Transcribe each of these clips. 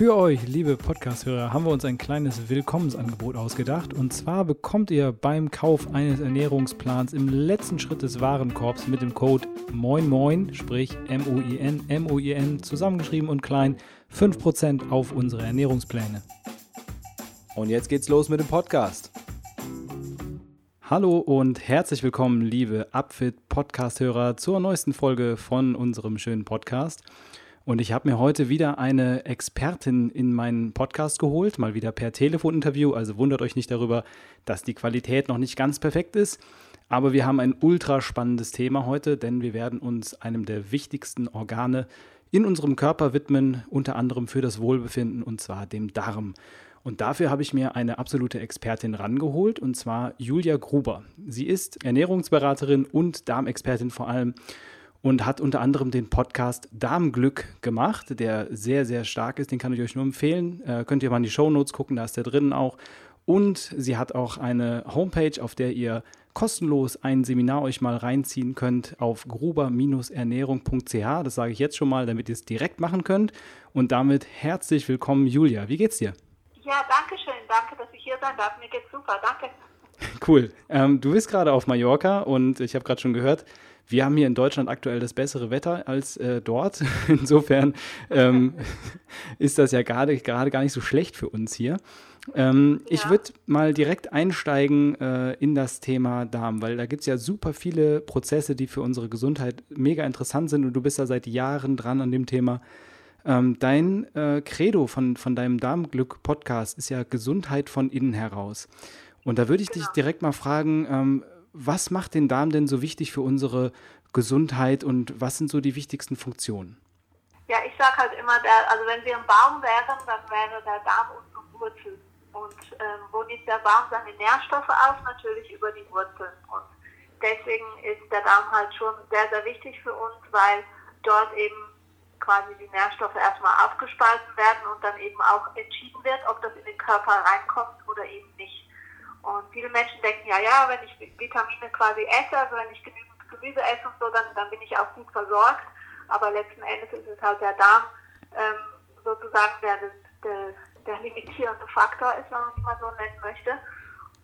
Für euch, liebe Podcast-Hörer, haben wir uns ein kleines Willkommensangebot ausgedacht. Und zwar bekommt ihr beim Kauf eines Ernährungsplans im letzten Schritt des Warenkorbs mit dem Code MOINMOIN, sprich M-O-I-N, M-O-I-N, zusammengeschrieben und klein, 5% auf unsere Ernährungspläne. Und jetzt geht's los mit dem Podcast. Hallo und herzlich willkommen, liebe Upfit Podcast-Hörer, zur neuesten Folge von unserem schönen Podcast. Und ich habe mir heute wieder eine Expertin in meinen Podcast geholt, mal wieder per Telefoninterview. Also wundert euch nicht darüber, dass die Qualität noch nicht ganz perfekt ist. Aber wir haben ein ultra spannendes Thema heute, denn wir werden uns einem der wichtigsten Organe in unserem Körper widmen, unter anderem für das Wohlbefinden, und zwar dem Darm. Und dafür habe ich mir eine absolute Expertin rangeholt, und zwar Julia Gruber. Sie ist Ernährungsberaterin und Darmexpertin vor allem und hat unter anderem den Podcast Darmglück gemacht, der sehr, sehr stark ist. Den kann ich euch nur empfehlen. Äh, könnt ihr mal in die Show Notes gucken, da ist der drin auch. Und sie hat auch eine Homepage, auf der ihr kostenlos ein Seminar euch mal reinziehen könnt auf gruber-ernährung.ch. Das sage ich jetzt schon mal, damit ihr es direkt machen könnt. Und damit herzlich willkommen, Julia. Wie geht's dir? Ja, danke schön. Danke, dass ich hier sein darf. Mir geht's super. Danke. Cool. Ähm, du bist gerade auf Mallorca und ich habe gerade schon gehört, wir haben hier in Deutschland aktuell das bessere Wetter als äh, dort. Insofern ähm, ist das ja gerade, gar nicht so schlecht für uns hier. Ähm, ja. Ich würde mal direkt einsteigen äh, in das Thema Darm, weil da gibt es ja super viele Prozesse, die für unsere Gesundheit mega interessant sind und du bist da seit Jahren dran an dem Thema. Ähm, dein äh, Credo von, von deinem Darmglück-Podcast ist ja Gesundheit von innen heraus. Und da würde ich genau. dich direkt mal fragen, ähm, was macht den Darm denn so wichtig für unsere Gesundheit und was sind so die wichtigsten Funktionen? Ja, ich sage halt immer, der, also wenn wir ein Baum wären, dann wäre der Darm unsere Wurzel. Und ähm, wo nimmt der Baum seine Nährstoffe auf? Natürlich über die Wurzeln. Und deswegen ist der Darm halt schon sehr, sehr wichtig für uns, weil dort eben quasi die Nährstoffe erstmal aufgespalten werden und dann eben auch entschieden wird, ob das in den Körper reinkommt oder eben nicht. Und viele Menschen denken, ja, ja, wenn ich Vitamine quasi esse, also wenn ich genügend Gemüse esse und so, dann, dann bin ich auch gut versorgt. Aber letzten Endes ist es halt der Darm ähm, sozusagen der, der, der limitierende Faktor ist, wenn man es mal so nennen möchte.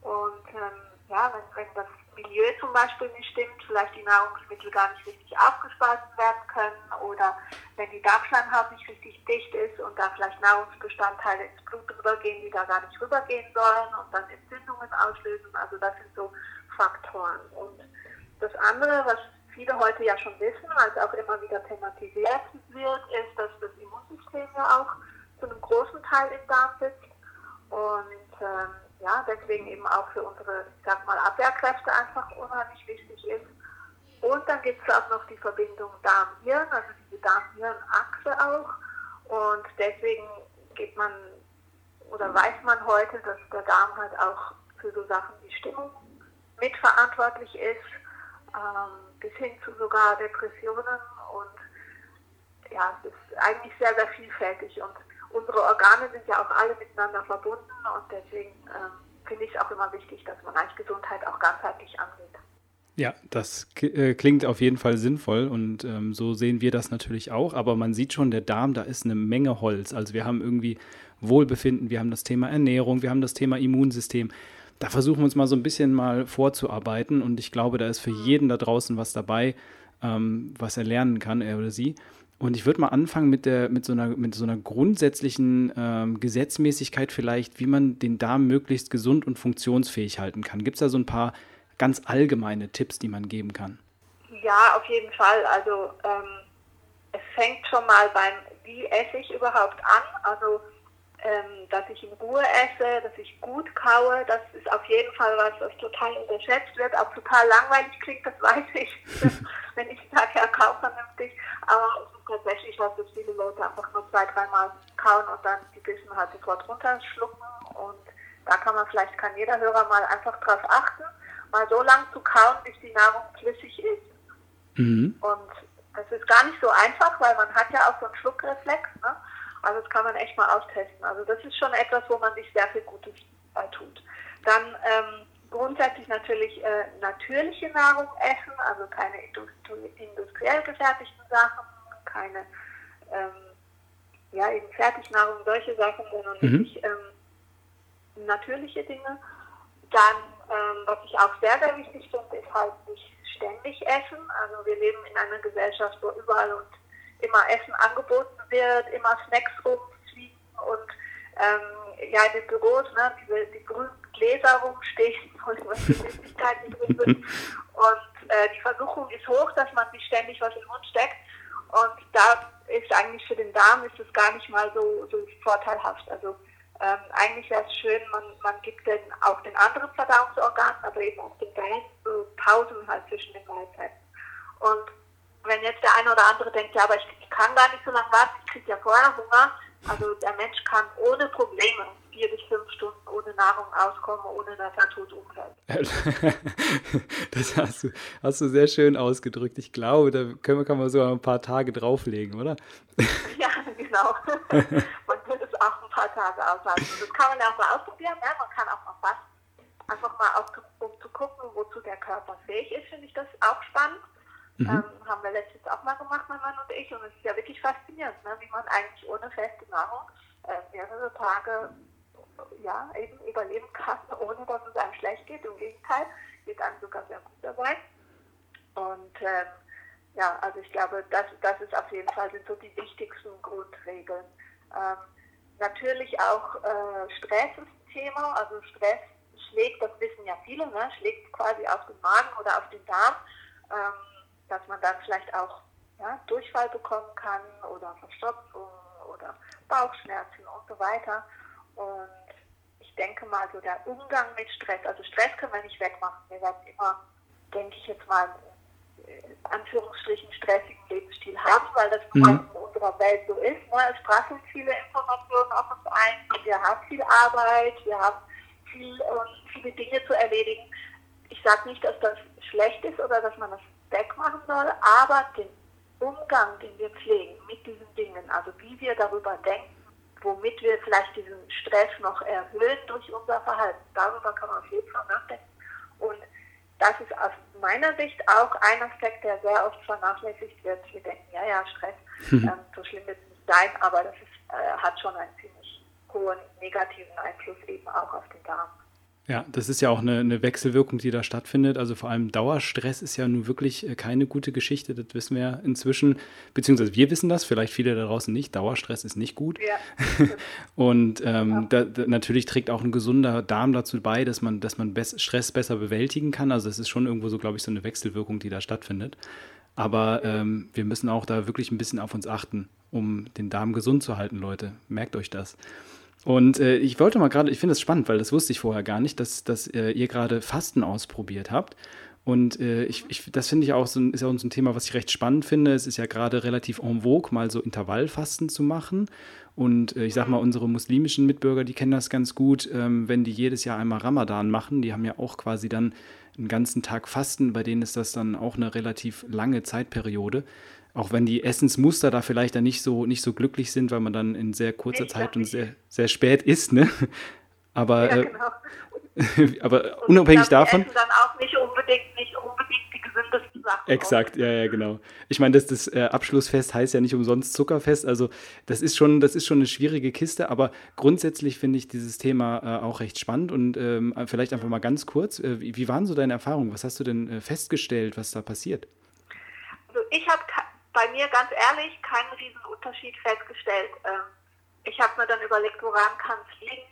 Und ähm, ja, wenn, wenn das Milieu zum Beispiel nicht stimmt, vielleicht die Nahrungsmittel gar nicht richtig aufgespalten werden können oder wenn die Darmschleimhaut nicht richtig dicht ist und da vielleicht Nahrungsbestandteile ins Blut rübergehen, die da gar nicht rübergehen sollen und dann Entzündungen auslösen. Also das sind so Faktoren. Und das andere, was viele heute ja schon wissen, als auch immer wieder thematisiert wird, ist, dass das Immunsystem ja auch zu einem großen Teil im Darm sitzt. Und ähm, ja, deswegen eben auch für unsere, ich sag mal, Abwehrkräfte einfach unheimlich wichtig ist. Und dann gibt es auch noch die Verbindung Darm-Hirn, also diese Darm-Hirn-Achse auch. Und deswegen geht man oder weiß man heute, dass der Darm halt auch für so Sachen wie Stimmung mitverantwortlich ist, ähm, bis hin zu sogar Depressionen. Und ja, es ist eigentlich sehr, sehr vielfältig. Und unsere Organe sind ja auch alle miteinander verbunden und deswegen ähm, finde ich es auch immer wichtig, dass man eigentlich Gesundheit auch ganzheitlich angeht. Ja, das äh, klingt auf jeden Fall sinnvoll und ähm, so sehen wir das natürlich auch. Aber man sieht schon, der Darm, da ist eine Menge Holz. Also wir haben irgendwie Wohlbefinden, wir haben das Thema Ernährung, wir haben das Thema Immunsystem. Da versuchen wir uns mal so ein bisschen mal vorzuarbeiten und ich glaube, da ist für jeden da draußen was dabei, ähm, was er lernen kann, er oder sie. Und ich würde mal anfangen mit, der, mit, so, einer, mit so einer grundsätzlichen ähm, Gesetzmäßigkeit vielleicht, wie man den Darm möglichst gesund und funktionsfähig halten kann. Gibt es da so ein paar ganz allgemeine Tipps, die man geben kann? Ja, auf jeden Fall. Also ähm, es fängt schon mal beim, wie esse ich überhaupt an? Also ähm, dass ich in Ruhe esse, dass ich gut kaue, das ist auf jeden Fall was, was total unterschätzt wird, auch total langweilig klingt, das weiß ich, wenn ich sage, ja, kau vernünftig, aber es ist tatsächlich was, dass viele Leute einfach nur zwei, dreimal kauen und dann die Bissen halt sofort runterschlucken und da kann man vielleicht, kann jeder Hörer mal einfach drauf achten, mal so lang zu kauen, bis die Nahrung flüssig ist. Mhm. Und das ist gar nicht so einfach, weil man hat ja auch so einen Schluckreflex. Ne? Also das kann man echt mal austesten. Also das ist schon etwas, wo man sich sehr viel Gutes bei tut. Dann ähm, grundsätzlich natürlich äh, natürliche Nahrung essen, also keine industriell gefertigten Sachen, keine ähm, ja, eben Fertignahrung, solche Sachen, sondern mhm. wirklich ähm, natürliche Dinge. Dann, ähm, was ich auch sehr, sehr wichtig finde, ist halt nicht ständig essen. Also wir leben in einer Gesellschaft, wo überall und immer Essen angeboten wird, immer Snacks rumfliegen und ähm, ja, in den Büros, ne, diese, die grünen Gläser rumstehen was für Süßigkeiten drin sind. Und äh, die Versuchung ist hoch, dass man sich ständig was in den Mund steckt. Und da ist eigentlich für den Darm ist es gar nicht mal so, so vorteilhaft. Also ähm, eigentlich wäre es schön, man, man gibt den, auch den anderen Verdauungsorganen, aber eben auch den Darm so Pausen halt zwischen den Mahlzeiten. Und wenn jetzt der eine oder andere denkt, ja, aber ich, ich kann gar nicht so lange warten, ich kriege ja vorher Hunger. Also der Mensch kann ohne Probleme vier bis fünf Stunden ohne Nahrung auskommen, ohne dass er tot umfällt. das hast du, hast du sehr schön ausgedrückt. Ich glaube, da können wir, kann man sogar ein paar Tage drauflegen, oder? ja, genau. man könnte auch ein paar Tage aushalten. Das kann man ja auch mal ausprobieren. Ja? Man kann auch mal fasten. Einfach mal, auf, um zu gucken, wozu der Körper fähig ist, finde ich das auch spannend. Mhm. Ähm, haben wir letztens auch mal gemacht, mein Mann und ich. Und es ist ja wirklich faszinierend, ne? wie man eigentlich ohne feste Nahrung äh, mehrere Tage ja, eben überleben kann, ohne dass es einem schlecht geht. Im Gegenteil, geht einem sogar sehr gut dabei. Und ähm, ja, also ich glaube, das, das ist auf jeden Fall sind so die wichtigsten Grundregeln. Ähm, natürlich auch äh, Stress ist ein Thema. Also Stress schlägt, das wissen ja viele, ne, schlägt quasi auf den Magen oder auf den Darm, ähm, dass man dann vielleicht auch ja, Durchfall bekommen kann oder Verstopfung oder Bauchschmerzen und so weiter. Und denke mal, so der Umgang mit Stress, also Stress können wir nicht wegmachen. Wir werden immer, denke ich jetzt mal, Anführungsstrichen stressigen Lebensstil haben, weil das mhm. in unserer Welt so ist. Ne? Es prasseln viele Informationen auf uns ein, wir haben viel Arbeit, wir haben viel, äh, viele Dinge zu erledigen. Ich sage nicht, dass das schlecht ist oder dass man das wegmachen soll, aber den Umgang, den wir pflegen mit diesen Dingen, also wie wir darüber denken, womit wir vielleicht diesen Stress noch erhöhen durch unser Verhalten. Darüber kann man auf jeden Fall nachdenken. Und das ist aus meiner Sicht auch ein Aspekt, der sehr oft vernachlässigt wird. Wir denken, ja, ja, Stress, mhm. ähm, so schlimm wird es nicht sein, aber das ist, äh, hat schon einen ziemlich hohen negativen Einfluss eben auch auf den Darm. Ja, das ist ja auch eine, eine, Wechselwirkung, die da stattfindet. Also vor allem Dauerstress ist ja nun wirklich äh, keine gute Geschichte. Das wissen wir ja inzwischen, beziehungsweise wir wissen das, vielleicht viele da draußen nicht. Dauerstress ist nicht gut. Ja. Und ähm, ja. da, da, natürlich trägt auch ein gesunder Darm dazu bei, dass man, dass man Be Stress besser bewältigen kann. Also es ist schon irgendwo so, glaube ich, so eine Wechselwirkung, die da stattfindet. Aber ähm, wir müssen auch da wirklich ein bisschen auf uns achten, um den Darm gesund zu halten, Leute. Merkt euch das. Und äh, ich wollte mal gerade, ich finde es spannend, weil das wusste ich vorher gar nicht, dass, dass äh, ihr gerade Fasten ausprobiert habt. Und äh, ich, ich, das finde ich auch so, ist ja uns ein Thema, was ich recht spannend finde. Es ist ja gerade relativ en vogue, mal so Intervallfasten zu machen. Und äh, ich sage mal, unsere muslimischen Mitbürger, die kennen das ganz gut, ähm, wenn die jedes Jahr einmal Ramadan machen. Die haben ja auch quasi dann einen ganzen Tag Fasten. Bei denen ist das dann auch eine relativ lange Zeitperiode. Auch wenn die Essensmuster da vielleicht dann nicht so, nicht so glücklich sind, weil man dann in sehr kurzer ich Zeit und sehr, sehr spät isst, ne? Aber, ja, äh, genau. aber unabhängig glaub, davon. dann auch nicht unbedingt, nicht unbedingt die gesündesten Sachen. Exakt, ja, ja, genau. Ich meine, das, das äh, Abschlussfest heißt ja nicht umsonst Zuckerfest. Also das ist schon, das ist schon eine schwierige Kiste, aber grundsätzlich finde ich dieses Thema äh, auch recht spannend und ähm, vielleicht einfach mal ganz kurz. Äh, wie, wie, waren so deine Erfahrungen? Was hast du denn äh, festgestellt, was da passiert? Also ich habe bei mir ganz ehrlich keinen riesen Unterschied festgestellt. Ähm, ich habe mir dann überlegt, woran kann es liegen.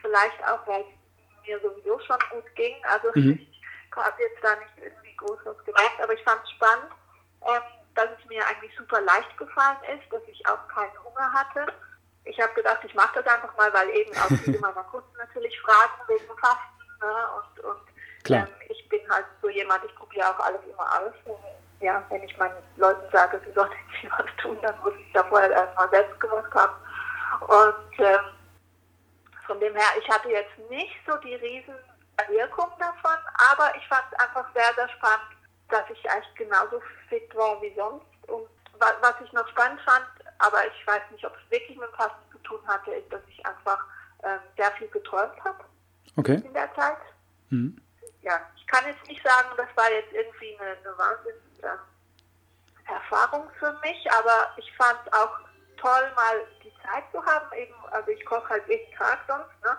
Vielleicht auch, weil es mir sowieso schon gut ging. Also mhm. ich habe jetzt da nicht groß was gemacht, aber ich fand es spannend, ähm, dass es mir eigentlich super leicht gefallen ist, dass ich auch keinen Hunger hatte. Ich habe gedacht, ich mache das einfach mal, weil eben auch viele meiner Kunden natürlich fragen wegen Fasten. Ne? Und, und ähm, ich bin halt so jemand, ich probiere auch alles immer aus ja, wenn ich meinen Leuten sage, sie sollen nicht was tun, dann muss ich ja vorher erstmal selbst gemacht haben. Und ähm, von dem her, ich hatte jetzt nicht so die riesen Wirkung davon, aber ich fand es einfach sehr, sehr spannend, dass ich eigentlich genauso fit war wie sonst. Und was ich noch spannend fand, aber ich weiß nicht, ob es wirklich mit dem Fasten zu tun hatte, ist, dass ich einfach ähm, sehr viel geträumt habe okay. in der Zeit. Mhm. Ja, ich kann jetzt nicht sagen, das war jetzt irgendwie eine, eine Wahnsinns-Erfahrung für mich, aber ich fand es auch toll, mal die Zeit zu haben. Eben, also ich koche halt jeden Tag sonst, ne?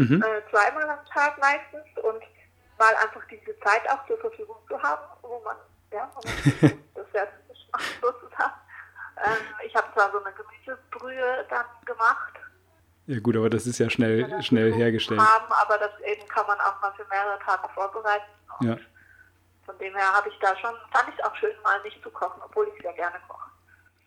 Mhm. Äh, zweimal am Tag meistens und mal einfach diese Zeit auch zur Verfügung zu haben, wo man, ja, wo man das selbst macht sozusagen. Ähm, ich habe zwar so eine Gemüsebrühe dann gemacht. Ja gut, aber das ist ja schnell, ja, schnell hergestellt. Haben, aber das eben kann man auch mal für mehrere Tage vorbereiten. ja. Von dem her habe ich da schon, fand ich es auch schön, mal nicht zu kochen, obwohl ich sehr gerne koche.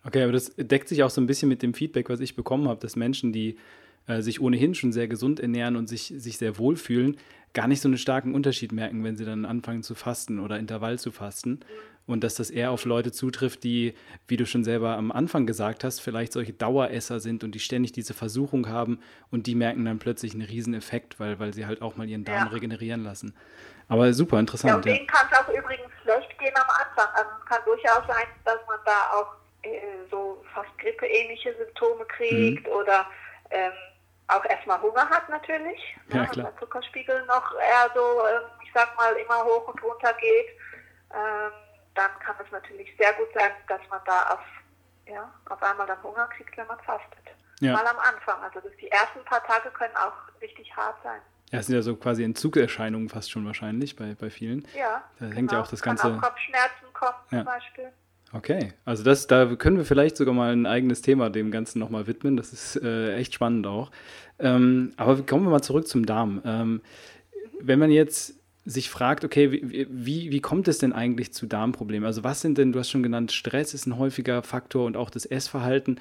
Okay, aber das deckt sich auch so ein bisschen mit dem Feedback, was ich bekommen habe, dass Menschen, die äh, sich ohnehin schon sehr gesund ernähren und sich, sich sehr wohlfühlen, gar nicht so einen starken Unterschied merken, wenn sie dann anfangen zu fasten oder Intervall zu fasten. Und dass das eher auf Leute zutrifft, die, wie du schon selber am Anfang gesagt hast, vielleicht solche Daueresser sind und die ständig diese Versuchung haben und die merken dann plötzlich einen Rieseneffekt, weil, weil sie halt auch mal ihren Darm ja. regenerieren lassen. Aber super interessant. Ja, und denen kann es auch übrigens schlecht gehen am Anfang. Also es kann durchaus sein, dass man da auch äh, so fast grippeähnliche Symptome kriegt mhm. oder ähm, auch erstmal Hunger hat natürlich, ja, ne, klar. der Zuckerspiegel noch eher so, ähm, ich sag mal, immer hoch und runter geht, ähm, dann kann es natürlich sehr gut sein, dass man da auf, ja, auf einmal dann Hunger kriegt, wenn man fastet. Ja. Mal am Anfang. Also die ersten paar Tage können auch richtig hart sein. Ja, es sind ja so quasi Entzugserscheinungen fast schon wahrscheinlich bei, bei vielen. Ja. Da genau. hängt ja genau. auch das Ganze. Kann auch Kopfschmerzen kommen ja. zum Beispiel. Okay, also das, da können wir vielleicht sogar mal ein eigenes Thema dem Ganzen nochmal widmen. Das ist äh, echt spannend auch. Ähm, aber kommen wir mal zurück zum Darm. Ähm, wenn man jetzt sich fragt, okay, wie, wie, wie kommt es denn eigentlich zu Darmproblemen? Also was sind denn, du hast schon genannt, Stress ist ein häufiger Faktor und auch das Essverhalten.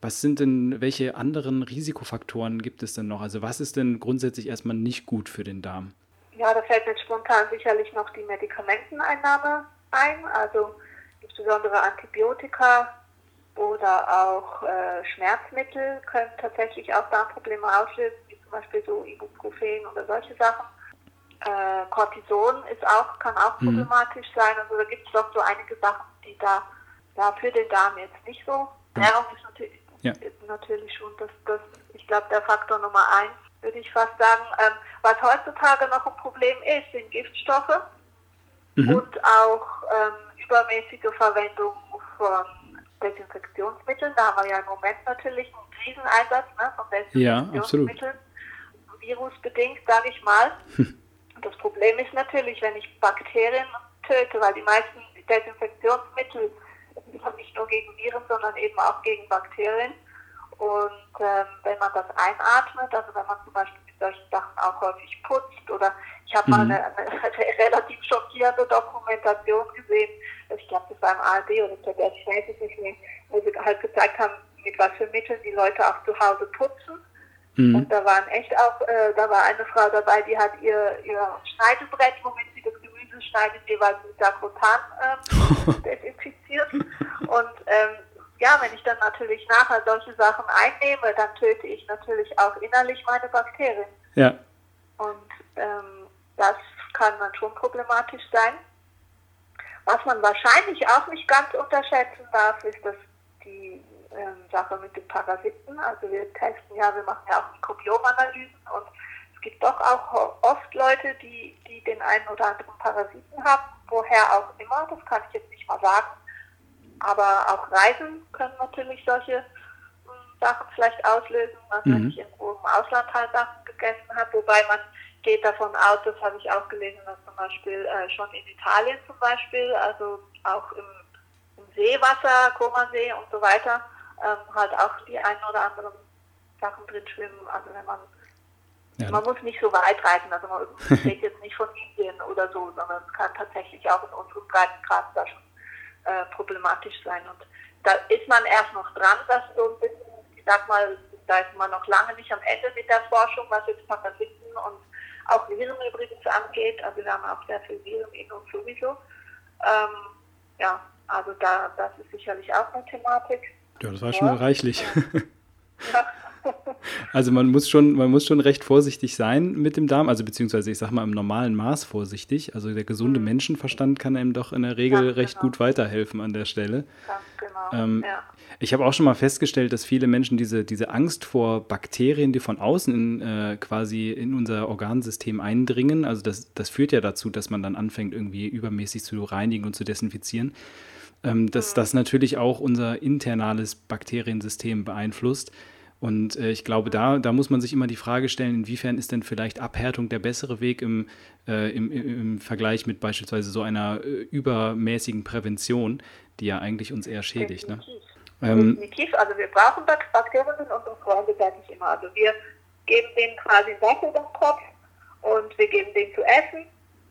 Was sind denn, welche anderen Risikofaktoren gibt es denn noch? Also was ist denn grundsätzlich erstmal nicht gut für den Darm? Ja, da fällt mir spontan sicherlich noch die Medikamenteneinnahme ein. Also insbesondere Antibiotika oder auch äh, Schmerzmittel können tatsächlich auch Darmprobleme auslösen, wie zum Beispiel so Ibuprofen oder solche Sachen. Äh, Cortison ist auch, kann auch mhm. problematisch sein. Also da gibt es doch so einige Sachen, die da ja, für den Darm jetzt nicht so. Ernährung ist natürlich, ja. ist natürlich schon das, das ich glaube, der Faktor Nummer eins, würde ich fast sagen. Ähm, was heutzutage noch ein Problem ist, sind Giftstoffe mhm. und auch ähm, übermäßige Verwendung von Desinfektionsmitteln. Da haben wir ja im Moment natürlich einen Rieseneinsatz ne, von Desinfektionsmitteln. Ja, Virusbedingt, sage ich mal. Das Problem ist natürlich, wenn ich Bakterien töte, weil die meisten Desinfektionsmittel sind nicht nur gegen Viren, sondern eben auch gegen Bakterien. Und ähm, wenn man das einatmet, also wenn man zum Beispiel solchen Sachen auch häufig putzt oder ich habe mhm. mal eine, eine, eine, relativ schockierende Dokumentation gesehen, ich glaube, das war im ARD oder ZDF, ich weiß es nicht mehr, wo sie halt gezeigt haben, mit was für Mitteln die Leute auch zu Hause putzen. Mhm. Und da waren echt auch, äh, da war eine Frau dabei, die hat ihr, ihr Schneidebrett, womit sie das Gemüse schneidet, jeweils mit Sakrotan ähm, desinfiziert. Und ähm, ja, wenn ich dann natürlich nachher solche Sachen einnehme, dann töte ich natürlich auch innerlich meine Bakterien. Ja. Und ähm, das kann dann schon problematisch sein. Was man wahrscheinlich auch nicht ganz unterschätzen darf, ist, dass die ähm, Sache mit den Parasiten. Also wir testen ja, wir machen ja auch Mikrobiomanalysen und es gibt doch auch oft Leute, die, die den einen oder anderen Parasiten haben, woher auch immer, das kann ich jetzt nicht mal sagen. Aber auch Reisen können natürlich solche äh, Sachen vielleicht auslösen, also mhm. ich irgendwo im Ausland halt Sachen gegessen habe, wobei man geht davon aus, das habe ich auch gelesen, dass zum Beispiel äh, schon in Italien zum Beispiel, also auch im, im Seewasser, Komasee und so weiter, ähm, halt auch die ein oder anderen Sachen drin schwimmen. Also wenn man ja. man muss nicht so weit reisen, also man steht jetzt nicht von Indien oder so, sondern es kann tatsächlich auch in unserem Breitengrad da schon äh, problematisch sein. Und da ist man erst noch dran, dass so ein bisschen, ich sag mal, da ist man noch lange nicht am Ende mit der Forschung, was jetzt Parasiten und auch Viren übrigens angeht. Also wir haben auch sehr viel Viren in uns sowieso. Ähm, ja, also da, das ist sicherlich auch eine Thematik. Ja, das war schon mal reichlich. Ja. Also man muss schon, man muss schon recht vorsichtig sein mit dem Darm, also beziehungsweise ich sag mal im normalen Maß vorsichtig. Also der gesunde mhm. Menschenverstand kann einem doch in der Regel Ganz recht genau. gut weiterhelfen an der Stelle. Ganz genau. Ähm, ja. Ich habe auch schon mal festgestellt, dass viele Menschen diese, diese Angst vor Bakterien, die von außen in, äh, quasi in unser Organsystem eindringen, also das, das führt ja dazu, dass man dann anfängt, irgendwie übermäßig zu reinigen und zu desinfizieren ähm, dass mhm. das natürlich auch unser internales Bakteriensystem beeinflusst. Und äh, ich glaube, da, da muss man sich immer die Frage stellen, inwiefern ist denn vielleicht Abhärtung der bessere Weg im, äh, im, im Vergleich mit beispielsweise so einer äh, übermäßigen Prävention, die ja eigentlich uns eher schädigt. Ne? Ähm, Definitiv. Also wir brauchen Bakterien und unsere Freunde, sage ich immer. Also wir geben denen quasi Wasser im Kopf und wir geben denen zu essen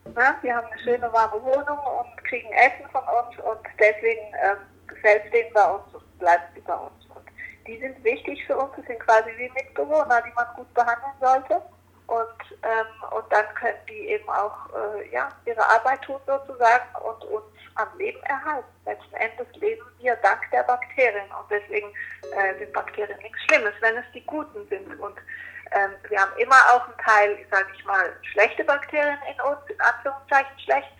Ne? Wir haben eine schöne warme Wohnung und kriegen Essen von uns und deswegen ähm, gefällt es denen bei uns und bleibt es bei uns. Die sind wichtig für uns, das sind quasi wie Mitbewohner, die man gut behandeln sollte. Und, ähm, und dann können die eben auch äh, ja, ihre Arbeit tun sozusagen und uns am Leben erhalten. Letzten Endes leben wir dank der Bakterien und deswegen äh, sind Bakterien nichts Schlimmes, wenn es die Guten sind. Und ähm, wir haben immer auch einen Teil, sage ich mal, schlechte Bakterien in uns, in Anführungszeichen schlecht.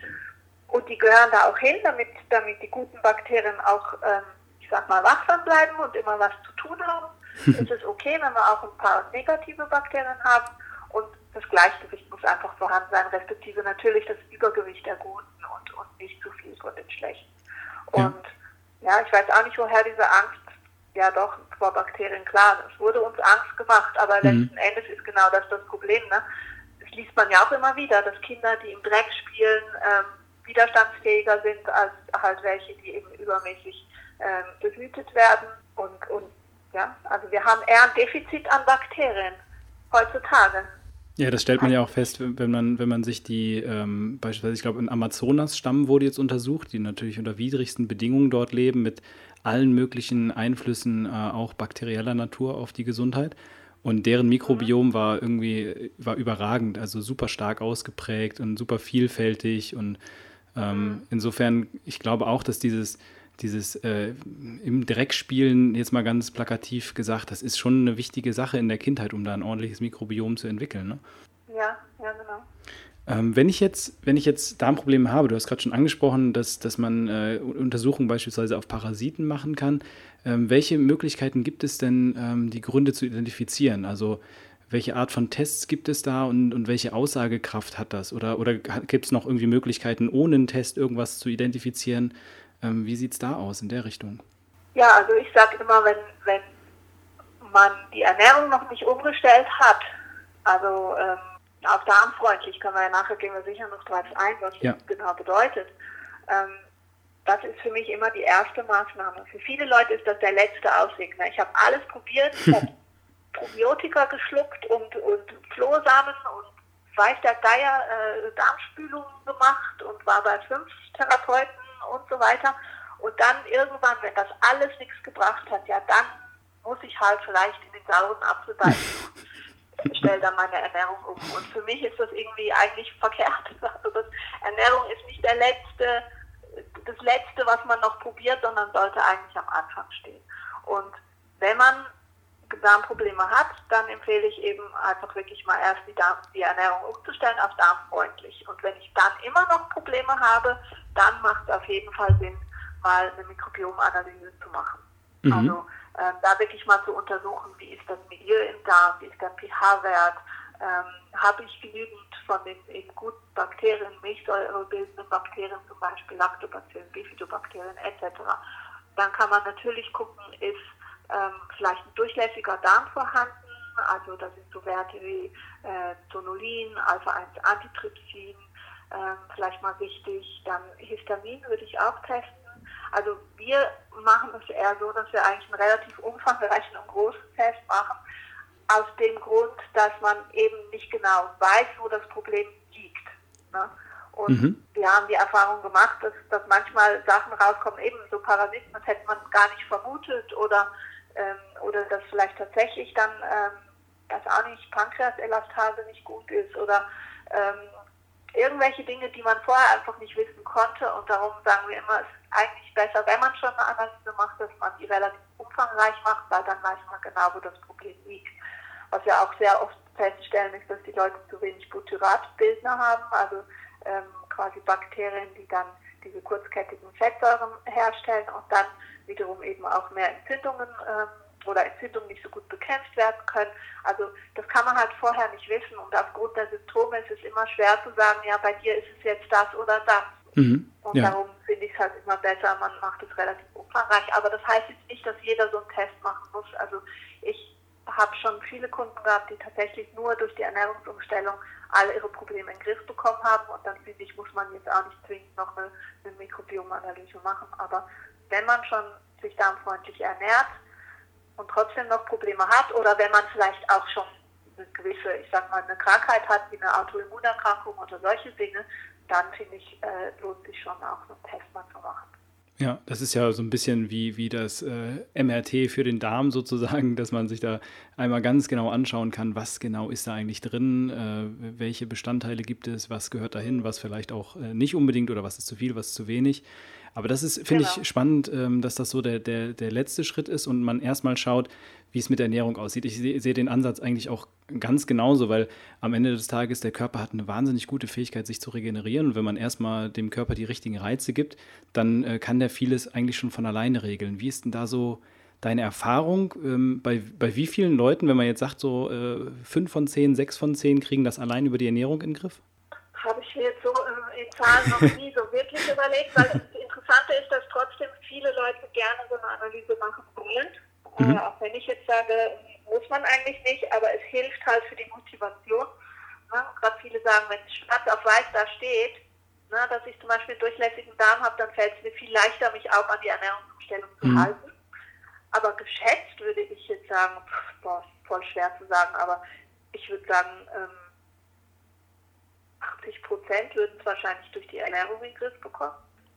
Und die gehören da auch hin, damit, damit die guten Bakterien auch, ähm, ich sag mal, wachsam bleiben und immer was zu tun haben. es ist okay, wenn wir auch ein paar negative Bakterien haben. Und das Gleichgewicht muss einfach vorhanden sein, respektive natürlich das Übergewicht der Guten und, und nicht zu viel von den Schlechten. Und ja. ja, ich weiß auch nicht, woher diese Angst ja doch vor Bakterien, klar, es wurde uns Angst gemacht, aber mhm. letzten Endes ist genau das das Problem. Ne? Das liest man ja auch immer wieder, dass Kinder, die im Dreck spielen, ähm, widerstandsfähiger sind als halt welche, die eben übermäßig ähm, behütet werden. Und, und ja, also wir haben eher ein Defizit an Bakterien heutzutage. Ja, das stellt man ja auch fest, wenn man, wenn man sich die, ähm, beispielsweise, ich glaube, ein Amazonas-Stamm wurde jetzt untersucht, die natürlich unter widrigsten Bedingungen dort leben, mit allen möglichen Einflüssen, äh, auch bakterieller Natur auf die Gesundheit. Und deren Mikrobiom war irgendwie, war überragend, also super stark ausgeprägt und super vielfältig. Und ähm, mhm. insofern, ich glaube auch, dass dieses, dieses äh, im Dreck spielen, jetzt mal ganz plakativ gesagt, das ist schon eine wichtige Sache in der Kindheit, um da ein ordentliches Mikrobiom zu entwickeln. Ne? Ja, ja, genau. Ähm, wenn ich jetzt, wenn ich jetzt Darmprobleme habe, du hast gerade schon angesprochen, dass, dass man äh, Untersuchungen beispielsweise auf Parasiten machen kann. Ähm, welche Möglichkeiten gibt es denn, ähm, die Gründe zu identifizieren? Also welche Art von Tests gibt es da und, und welche Aussagekraft hat das? Oder, oder gibt es noch irgendwie Möglichkeiten, ohne einen Test irgendwas zu identifizieren? Ähm, wie sieht es da aus in der Richtung? Ja, also ich sage immer, wenn, wenn man die Ernährung noch nicht umgestellt hat, also ähm, auf darmfreundlich, können wir ja nachher gehen wir sicher noch drauf ein, was ja. das genau bedeutet. Ähm, das ist für mich immer die erste Maßnahme. Für viele Leute ist das der letzte Ausweg. Ne? Ich habe alles probiert, ich habe Probiotika geschluckt und, und Flohsamen und weiß der Geier äh, Darmspülungen gemacht und war bei fünf Therapeuten und so weiter. Und dann irgendwann, wenn das alles nichts gebracht hat, ja, dann muss ich halt vielleicht in den sauren Apfel beißen und stelle dann meine Ernährung um. Und für mich ist das irgendwie eigentlich verkehrt. Also das, Ernährung ist nicht der letzte, das Letzte, was man noch probiert, sondern sollte eigentlich am Anfang stehen. Und wenn man Darmprobleme hat, dann empfehle ich eben einfach wirklich mal erst die, Darm, die Ernährung umzustellen auf darmfreundlich. Und wenn ich dann immer noch Probleme habe, dann macht es auf jeden Fall Sinn, mal eine Mikrobiomanalyse zu machen. Mhm. Also äh, da wirklich mal zu untersuchen, wie ist das Milieu im Darm, wie ist der pH-Wert, ähm, habe ich genügend von den eben guten Bakterien, milchsäurebildenden Bakterien, zum Beispiel Lactobacillen, Bifidobakterien etc. Dann kann man natürlich gucken, ist ähm, vielleicht ein durchlässiger Darm vorhanden, also da sind so Werte wie äh, Zonulin, Alpha-1-Antitrypsin, äh, vielleicht mal wichtig, dann Histamin würde ich auch testen. Also wir machen es eher so, dass wir eigentlich einen relativ umfangreichen und großen Test machen, aus dem Grund, dass man eben nicht genau weiß, wo das Problem liegt. Ne? Und mhm. wir haben die Erfahrung gemacht, dass, dass manchmal Sachen rauskommen, eben so Parasiten, das hätte man gar nicht vermutet oder ähm, oder dass vielleicht tatsächlich dann, ähm, weiß auch nicht, Pankreaselastase nicht gut ist oder ähm, irgendwelche Dinge, die man vorher einfach nicht wissen konnte und darum sagen wir immer, es ist eigentlich besser, wenn man schon eine Analyse macht, dass man die relativ umfangreich macht, weil dann weiß man genau, wo das Problem liegt. Was wir auch sehr oft feststellen, ist, dass die Leute zu wenig Butyratbildner haben, also ähm, quasi Bakterien, die dann diese kurzkettigen Fettsäuren herstellen und dann wiederum eben auch mehr Entzündungen ähm, oder Entzündungen nicht so gut bekämpft werden können. Also das kann man halt vorher nicht wissen und aufgrund der Symptome ist es immer schwer zu sagen, ja, bei dir ist es jetzt das oder das. Mhm, und ja. darum finde ich es halt immer besser, man macht es relativ umfangreich. Aber das heißt jetzt nicht, dass jeder so einen Test machen muss. Also ich habe schon viele Kunden gehabt, die tatsächlich nur durch die Ernährungsumstellung alle ihre Probleme in den Griff bekommen haben. Und dann finde ich, muss man jetzt auch nicht zwingend noch eine, eine Mikrobiomanalyse machen. Aber wenn man schon sich darmfreundlich ernährt und trotzdem noch Probleme hat oder wenn man vielleicht auch schon eine gewisse, ich sag mal, eine Krankheit hat, wie eine Autoimmunerkrankung oder solche Dinge, dann finde ich, äh, lohnt sich schon auch einen Test mal zu machen. Ja, das ist ja so ein bisschen wie, wie das äh, MRT für den Darm sozusagen, dass man sich da einmal ganz genau anschauen kann, was genau ist da eigentlich drin, äh, welche Bestandteile gibt es, was gehört dahin, was vielleicht auch äh, nicht unbedingt oder was ist zu viel, was ist zu wenig. Aber das ist, finde genau. ich, spannend, ähm, dass das so der, der, der letzte Schritt ist und man erstmal schaut, wie es mit der Ernährung aussieht. Ich sehe seh den Ansatz eigentlich auch ganz genauso, weil am Ende des Tages der Körper hat eine wahnsinnig gute Fähigkeit, sich zu regenerieren. Und wenn man erstmal dem Körper die richtigen Reize gibt, dann äh, kann der vieles eigentlich schon von alleine regeln. Wie ist denn da so deine Erfahrung? Ähm, bei, bei wie vielen Leuten, wenn man jetzt sagt, so äh, fünf von zehn, sechs von zehn kriegen das allein über die Ernährung in den Griff? Habe ich mir jetzt so äh, in Zahlen noch nie so wirklich überlegt, weil Interessante ist, dass trotzdem viele Leute gerne so eine Analyse machen wollen. Mhm. Äh, auch wenn ich jetzt sage, muss man eigentlich nicht, aber es hilft halt für die Motivation. Ne? Gerade viele sagen, wenn schwarz auf weiß da steht, ne, dass ich zum Beispiel durchlässigen Darm habe, dann fällt es mir viel leichter, mich auch an die Ernährungsumstellung mhm. zu halten. Aber geschätzt würde ich jetzt sagen, pff, boah, voll schwer zu sagen, aber ich würde sagen, ähm, 80 Prozent würden es wahrscheinlich durch die Ernährung in den Griff bekommen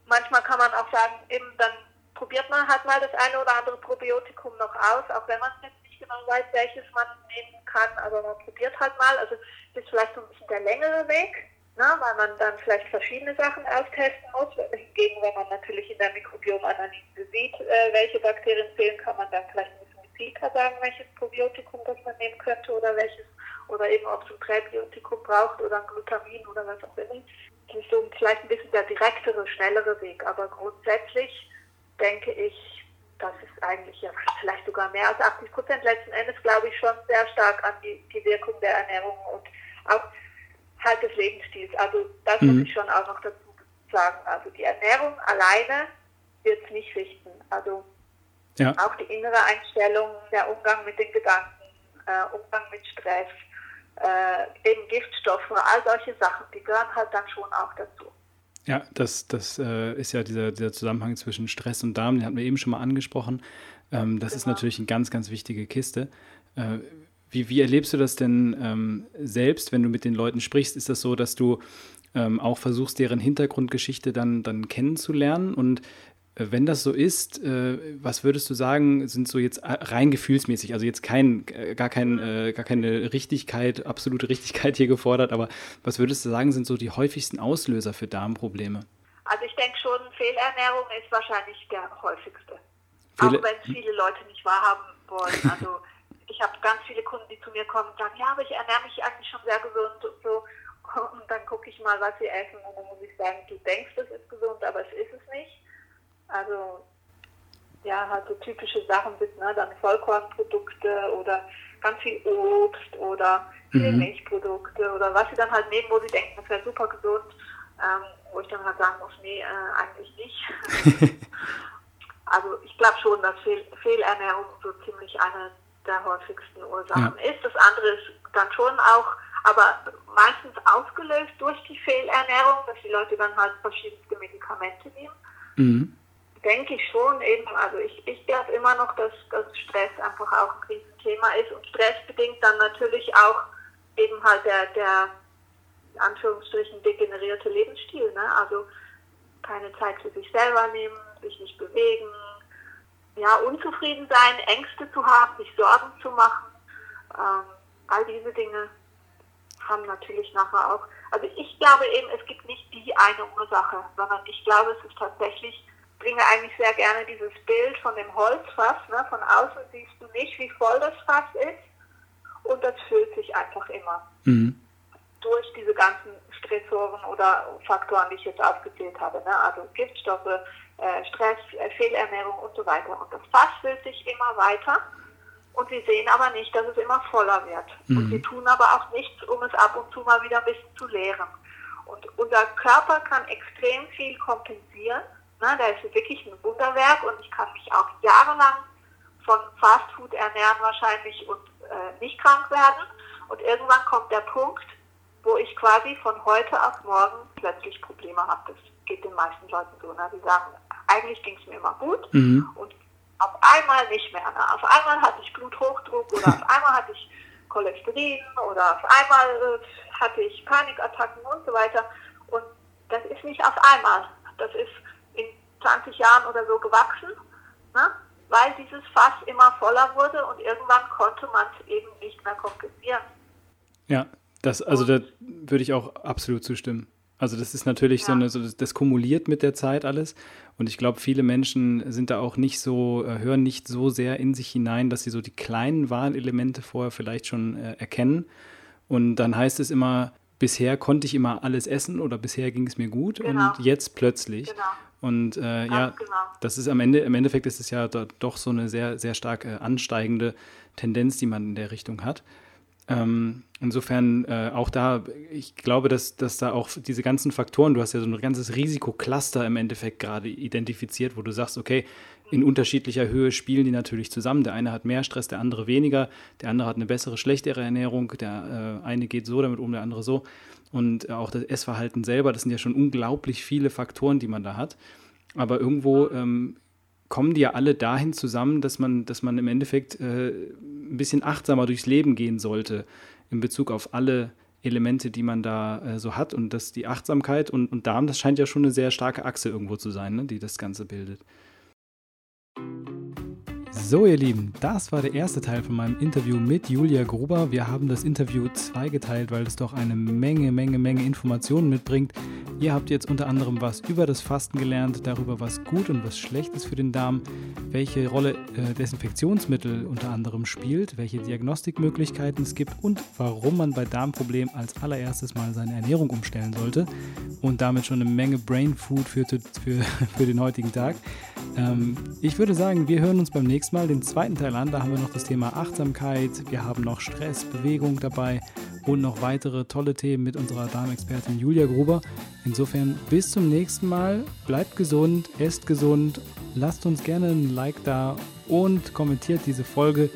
manchmal kann man auch sagen, eben dann probiert man halt mal das eine oder andere Probiotikum noch aus, auch wenn man jetzt nicht genau weiß, welches man nehmen kann, aber man probiert halt mal. Also das ist vielleicht so ein bisschen der längere Weg, ne, weil man dann vielleicht verschiedene Sachen austesten muss. Hingegen, wenn man natürlich in der Mikrobiomanalyse sieht, äh, welche Bakterien fehlen, kann man dann vielleicht ein bisschen gezielter sagen, welches Probiotikum das man nehmen könnte oder welches oder eben ob es ein Präbiotikum braucht oder ein Glutamin oder was auch immer. Das ist so vielleicht ein bisschen der direktere, schnellere Weg, aber grundsätzlich denke ich, das ist eigentlich ja vielleicht sogar mehr als 80 Prozent. Letzten Endes glaube ich schon sehr stark an die, die Wirkung der Ernährung und auch halt des Lebensstils. Also das mhm. muss ich schon auch noch dazu sagen. Also die Ernährung alleine wird es nicht richten. Also ja. auch die innere Einstellung, der Umgang mit den Gedanken, äh, Umgang mit Stress, äh, eben Giftstoffe, all solche Sachen, die gehören halt dann schon auch dazu. Ja, das, das äh, ist ja dieser, dieser Zusammenhang zwischen Stress und Darm, den hatten wir eben schon mal angesprochen. Ähm, das genau. ist natürlich eine ganz, ganz wichtige Kiste. Äh, wie, wie erlebst du das denn ähm, selbst, wenn du mit den Leuten sprichst? Ist das so, dass du ähm, auch versuchst, deren Hintergrundgeschichte dann, dann kennenzulernen? Und wenn das so ist, äh, was würdest du sagen, sind so jetzt rein gefühlsmäßig, also jetzt kein, äh, gar, kein, gar keine Richtigkeit, absolute Richtigkeit hier gefordert, aber was würdest du sagen, sind so die häufigsten Auslöser für Darmprobleme? Also ich denke schon, Fehlernährung ist wahrscheinlich der häufigste. Fehle auch wenn es viele Leute nicht wahrhaben wollen. Also ich habe ganz viele Kunden, die zu mir kommen und sagen, ja, aber ich ernähre mich eigentlich schon sehr gesund und so. Und dann gucke ich mal, was sie essen und dann muss ich sagen, du denkst, es ist gesund, aber es ist ja, halt so typische Sachen sind, ne, dann Vollkornprodukte oder ganz viel Obst oder viel mhm. Milchprodukte oder was sie dann halt nehmen, wo sie denken, das wäre super gesund, ähm, wo ich dann halt sagen muss, nee, äh, eigentlich nicht. also ich glaube schon, dass Fehl Fehlernährung so ziemlich eine der häufigsten Ursachen ja. ist. Das andere ist dann schon auch, aber meistens ausgelöst durch die Fehlernährung, dass die Leute dann halt verschiedenste Medikamente nehmen. Mhm denke ich schon eben, also ich, ich glaube immer noch, dass, dass Stress einfach auch ein Riesenthema ist und Stress bedingt dann natürlich auch eben halt der, der in Anführungsstrichen degenerierte Lebensstil, ne? also keine Zeit für sich selber nehmen, sich nicht bewegen, ja, unzufrieden sein, Ängste zu haben, sich Sorgen zu machen, ähm, all diese Dinge haben natürlich nachher auch, also ich glaube eben, es gibt nicht die eine Ursache, sondern ich glaube, es ist tatsächlich bringe eigentlich sehr gerne dieses Bild von dem Holzfass. Ne? Von außen siehst du nicht, wie voll das Fass ist und das füllt sich einfach immer. Mhm. Durch diese ganzen Stressoren oder Faktoren, die ich jetzt aufgezählt habe. Ne? Also Giftstoffe, äh, Stress, äh, Fehlernährung und so weiter. Und das Fass füllt sich immer weiter und sie sehen aber nicht, dass es immer voller wird. Mhm. Und sie tun aber auch nichts, um es ab und zu mal wieder ein bisschen zu leeren. Und unser Körper kann extrem viel kompensieren. Ne? Da ist wirklich ein Wunderwerk und ich kann mich auch jahrelang von Fastfood ernähren wahrscheinlich und äh, nicht krank werden. Und irgendwann kommt der Punkt, wo ich quasi von heute auf morgen plötzlich Probleme habe. Das geht den meisten Leuten so. Ne? Die sagen, eigentlich ging es mir immer gut mhm. und auf einmal nicht mehr. Ne? Auf einmal hatte ich Bluthochdruck oder auf einmal hatte ich Cholesterin oder auf einmal äh, hatte ich Panikattacken und so weiter. Und das ist nicht auf einmal. Das ist 20 Jahren oder so gewachsen, ne? weil dieses Fass immer voller wurde und irgendwann konnte man es eben nicht mehr kompensieren. Ja, das, also da würde ich auch absolut zustimmen. Also das ist natürlich ja. so eine, so das, das, kumuliert mit der Zeit alles. Und ich glaube, viele Menschen sind da auch nicht so, äh, hören nicht so sehr in sich hinein, dass sie so die kleinen Wahlelemente vorher vielleicht schon äh, erkennen. Und dann heißt es immer, bisher konnte ich immer alles essen oder bisher ging es mir gut genau. und jetzt plötzlich. Genau. Und äh, ja, genau. das ist am Ende, im Endeffekt ist es ja doch so eine sehr, sehr stark äh, ansteigende Tendenz, die man in der Richtung hat. Ähm, insofern äh, auch da, ich glaube, dass, dass da auch diese ganzen Faktoren, du hast ja so ein ganzes Risikocluster im Endeffekt gerade identifiziert, wo du sagst, okay, in unterschiedlicher Höhe spielen die natürlich zusammen. Der eine hat mehr Stress, der andere weniger, der andere hat eine bessere, schlechtere Ernährung, der äh, eine geht so damit um, der andere so. Und auch das Essverhalten selber, das sind ja schon unglaublich viele Faktoren, die man da hat. Aber irgendwo ähm, kommen die ja alle dahin zusammen, dass man, dass man im Endeffekt äh, ein bisschen achtsamer durchs Leben gehen sollte in Bezug auf alle Elemente, die man da äh, so hat. Und dass die Achtsamkeit und, und Darm, das scheint ja schon eine sehr starke Achse irgendwo zu sein, ne, die das Ganze bildet. So, ihr Lieben, das war der erste Teil von meinem Interview mit Julia Gruber. Wir haben das Interview zweigeteilt, weil es doch eine Menge, Menge, Menge Informationen mitbringt. Ihr habt jetzt unter anderem was über das Fasten gelernt, darüber, was gut und was schlecht ist für den Darm, welche Rolle äh, Desinfektionsmittel unter anderem spielt, welche Diagnostikmöglichkeiten es gibt und warum man bei Darmproblemen als allererstes mal seine Ernährung umstellen sollte und damit schon eine Menge Brain Food für, für, für den heutigen Tag. Ähm, ich würde sagen, wir hören uns beim nächsten Mal den zweiten Teil an. Da haben wir noch das Thema Achtsamkeit, wir haben noch Stress, Bewegung dabei und noch weitere tolle Themen mit unserer Darmexpertin Julia Gruber. Insofern bis zum nächsten Mal. Bleibt gesund, esst gesund, lasst uns gerne ein Like da und kommentiert diese Folge.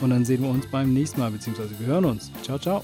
Und dann sehen wir uns beim nächsten Mal, beziehungsweise wir hören uns. Ciao, ciao.